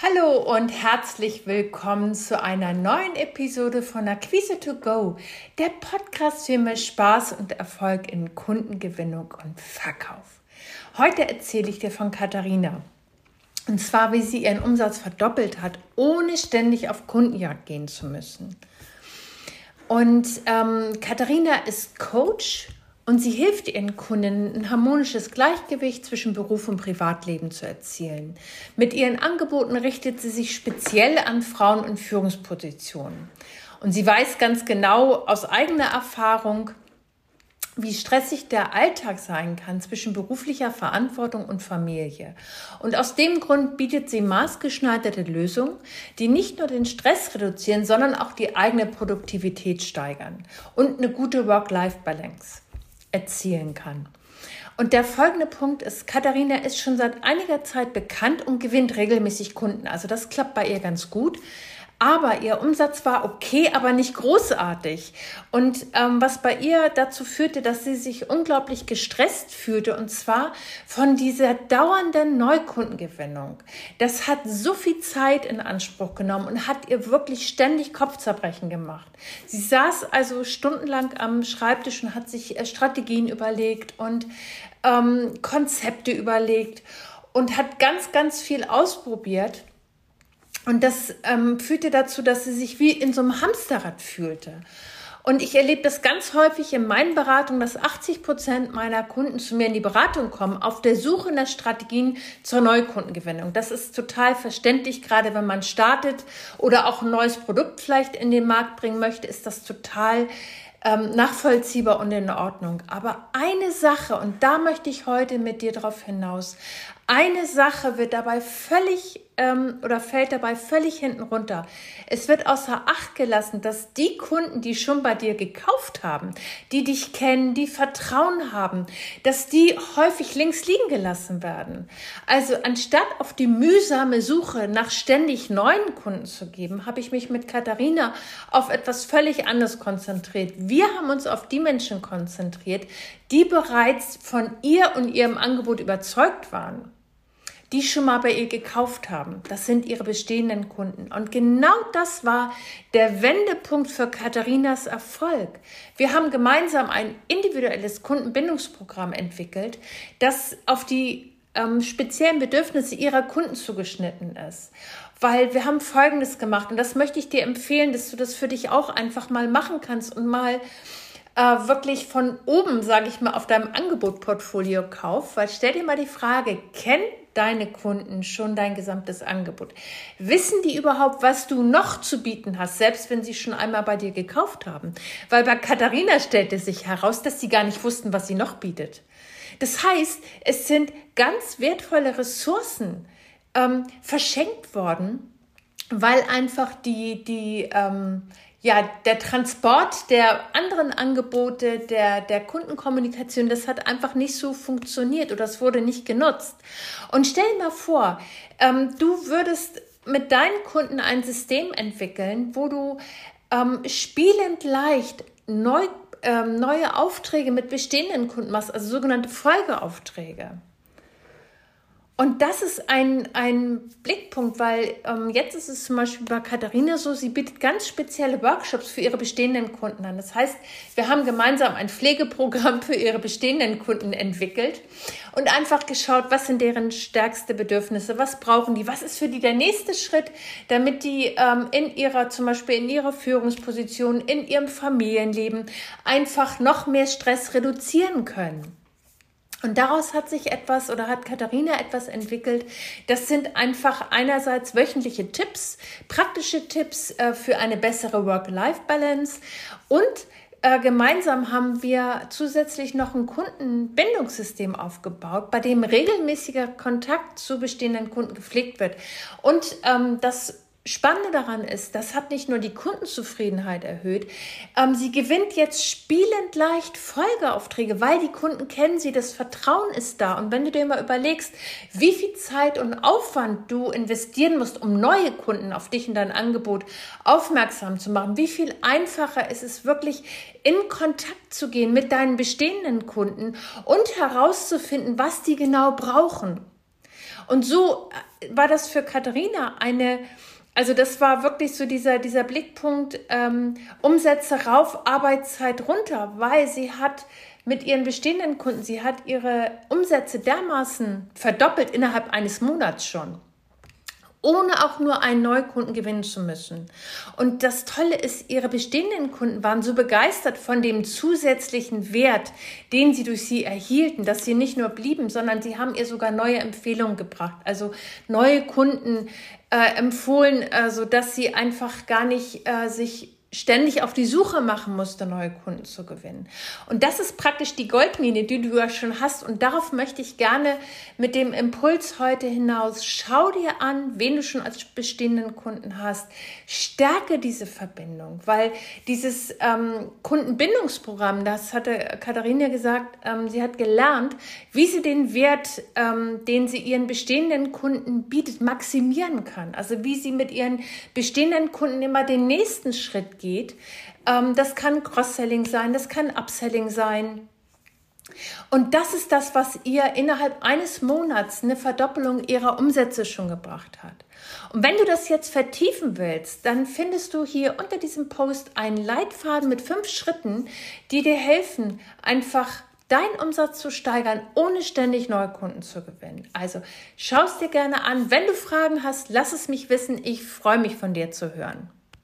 Hallo und herzlich willkommen zu einer neuen Episode von Akquise to Go, der Podcast für mehr Spaß und Erfolg in Kundengewinnung und Verkauf. Heute erzähle ich dir von Katharina. Und zwar, wie sie ihren Umsatz verdoppelt hat, ohne ständig auf Kundenjagd gehen zu müssen. Und ähm, Katharina ist Coach und sie hilft ihren Kunden, ein harmonisches Gleichgewicht zwischen Beruf und Privatleben zu erzielen. Mit ihren Angeboten richtet sie sich speziell an Frauen in Führungspositionen. Und sie weiß ganz genau aus eigener Erfahrung, wie stressig der Alltag sein kann zwischen beruflicher Verantwortung und Familie. Und aus dem Grund bietet sie maßgeschneiderte Lösungen, die nicht nur den Stress reduzieren, sondern auch die eigene Produktivität steigern und eine gute Work-Life-Balance erzielen kann. Und der folgende Punkt ist, Katharina ist schon seit einiger Zeit bekannt und gewinnt regelmäßig Kunden. Also das klappt bei ihr ganz gut. Aber ihr Umsatz war okay, aber nicht großartig. Und ähm, was bei ihr dazu führte, dass sie sich unglaublich gestresst fühlte, und zwar von dieser dauernden Neukundengewinnung. Das hat so viel Zeit in Anspruch genommen und hat ihr wirklich ständig Kopfzerbrechen gemacht. Sie saß also stundenlang am Schreibtisch und hat sich äh, Strategien überlegt und ähm, Konzepte überlegt und hat ganz, ganz viel ausprobiert und das ähm, führte dazu, dass sie sich wie in so einem Hamsterrad fühlte. Und ich erlebe das ganz häufig in meinen Beratungen, dass 80 Prozent meiner Kunden zu mir in die Beratung kommen, auf der Suche nach Strategien zur Neukundengewinnung. Das ist total verständlich, gerade wenn man startet oder auch ein neues Produkt vielleicht in den Markt bringen möchte, ist das total ähm, nachvollziehbar und in Ordnung. Aber eine Sache, und da möchte ich heute mit dir drauf hinaus, eine Sache wird dabei völlig ähm, oder fällt dabei völlig hinten runter. Es wird außer Acht gelassen, dass die Kunden, die schon bei dir gekauft haben, die dich kennen, die Vertrauen haben, dass die häufig links liegen gelassen werden. Also anstatt auf die mühsame Suche nach ständig neuen Kunden zu geben, habe ich mich mit Katharina auf etwas völlig anderes konzentriert. Wir haben uns auf die Menschen konzentriert, die bereits von ihr und ihrem Angebot überzeugt waren die schon mal bei ihr gekauft haben. Das sind ihre bestehenden Kunden. Und genau das war der Wendepunkt für Katharinas Erfolg. Wir haben gemeinsam ein individuelles Kundenbindungsprogramm entwickelt, das auf die ähm, speziellen Bedürfnisse ihrer Kunden zugeschnitten ist. Weil wir haben Folgendes gemacht und das möchte ich dir empfehlen, dass du das für dich auch einfach mal machen kannst und mal äh, wirklich von oben, sage ich mal, auf deinem Angebotportfolio kauf. Weil stell dir mal die Frage, kennt deine Kunden schon dein gesamtes Angebot? Wissen die überhaupt, was du noch zu bieten hast, selbst wenn sie schon einmal bei dir gekauft haben? Weil bei Katharina stellte sich heraus, dass sie gar nicht wussten, was sie noch bietet. Das heißt, es sind ganz wertvolle Ressourcen ähm, verschenkt worden, weil einfach die, die, ähm, ja, der Transport der anderen Angebote, der, der Kundenkommunikation, das hat einfach nicht so funktioniert oder es wurde nicht genutzt. Und stell dir mal vor, ähm, du würdest mit deinen Kunden ein System entwickeln, wo du ähm, spielend leicht neu, ähm, neue Aufträge mit bestehenden Kunden machst, also sogenannte Folgeaufträge. Und das ist ein, ein Blickpunkt, weil ähm, jetzt ist es zum Beispiel bei Katharina so, sie bietet ganz spezielle Workshops für ihre bestehenden Kunden an. Das heißt, wir haben gemeinsam ein Pflegeprogramm für ihre bestehenden Kunden entwickelt und einfach geschaut, was sind deren stärkste Bedürfnisse, was brauchen die, was ist für die der nächste Schritt, damit die ähm, in ihrer, zum Beispiel in ihrer Führungsposition, in ihrem Familienleben einfach noch mehr Stress reduzieren können. Und daraus hat sich etwas oder hat Katharina etwas entwickelt. Das sind einfach einerseits wöchentliche Tipps, praktische Tipps äh, für eine bessere Work-Life-Balance und äh, gemeinsam haben wir zusätzlich noch ein Kundenbindungssystem aufgebaut, bei dem regelmäßiger Kontakt zu bestehenden Kunden gepflegt wird. Und ähm, das Spannende daran ist, das hat nicht nur die Kundenzufriedenheit erhöht, ähm, sie gewinnt jetzt spielend leicht Folgeaufträge, weil die Kunden kennen sie, das Vertrauen ist da. Und wenn du dir mal überlegst, wie viel Zeit und Aufwand du investieren musst, um neue Kunden auf dich und dein Angebot aufmerksam zu machen, wie viel einfacher ist es wirklich, in Kontakt zu gehen mit deinen bestehenden Kunden und herauszufinden, was die genau brauchen. Und so äh, war das für Katharina eine, also das war wirklich so dieser, dieser Blickpunkt, ähm, Umsätze rauf, Arbeitszeit runter, weil sie hat mit ihren bestehenden Kunden, sie hat ihre Umsätze dermaßen verdoppelt innerhalb eines Monats schon ohne auch nur einen Neukunden gewinnen zu müssen. Und das Tolle ist, ihre bestehenden Kunden waren so begeistert von dem zusätzlichen Wert, den sie durch sie erhielten, dass sie nicht nur blieben, sondern sie haben ihr sogar neue Empfehlungen gebracht, also neue Kunden äh, empfohlen, äh, so dass sie einfach gar nicht äh, sich ständig auf die Suche machen musste, neue Kunden zu gewinnen. Und das ist praktisch die Goldmine, die du ja schon hast. Und darauf möchte ich gerne mit dem Impuls heute hinaus. Schau dir an, wen du schon als bestehenden Kunden hast. Stärke diese Verbindung, weil dieses ähm, Kundenbindungsprogramm, das hatte Katharina gesagt, ähm, sie hat gelernt, wie sie den Wert, ähm, den sie ihren bestehenden Kunden bietet, maximieren kann. Also wie sie mit ihren bestehenden Kunden immer den nächsten Schritt geht. Ähm, das kann Cross-Selling sein, das kann Upselling sein. Und das ist das, was ihr innerhalb eines Monats eine Verdoppelung ihrer Umsätze schon gebracht hat. Und wenn du das jetzt vertiefen willst, dann findest du hier unter diesem Post einen Leitfaden mit fünf Schritten, die dir helfen, einfach deinen Umsatz zu steigern, ohne ständig neue Kunden zu gewinnen. Also schau es dir gerne an. Wenn du Fragen hast, lass es mich wissen. Ich freue mich von dir zu hören.